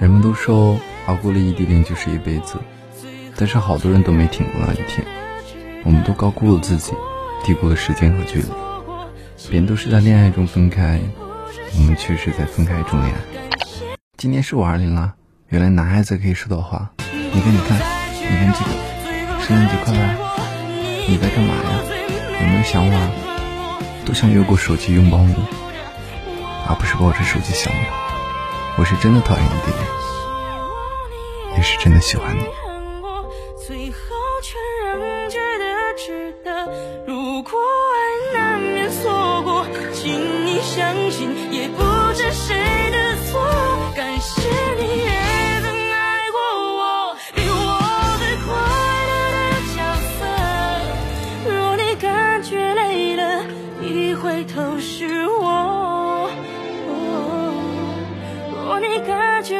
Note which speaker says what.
Speaker 1: 人们都说熬过了异地恋就是一辈子，但是好多人都没挺过那一天。我们都高估了自己，低估了时间和距离。别人都是在恋爱中分开，我们却是在分开中恋爱。今天是五二零了，原来男孩子可以收到花。你看，你看，你看这个，圣诞节快乐！你在干嘛呀？有没有想我？啊？多想越过手机拥抱你，而不是抱着手机想你。我是真的讨厌异地恋，也是真的喜欢你。最后却仍觉得值得。如果爱难免错过，请你相信，也不是谁的错。感谢你也曾爱过我，给我最快乐的角色。若你感觉累了，一回头是我。你感觉。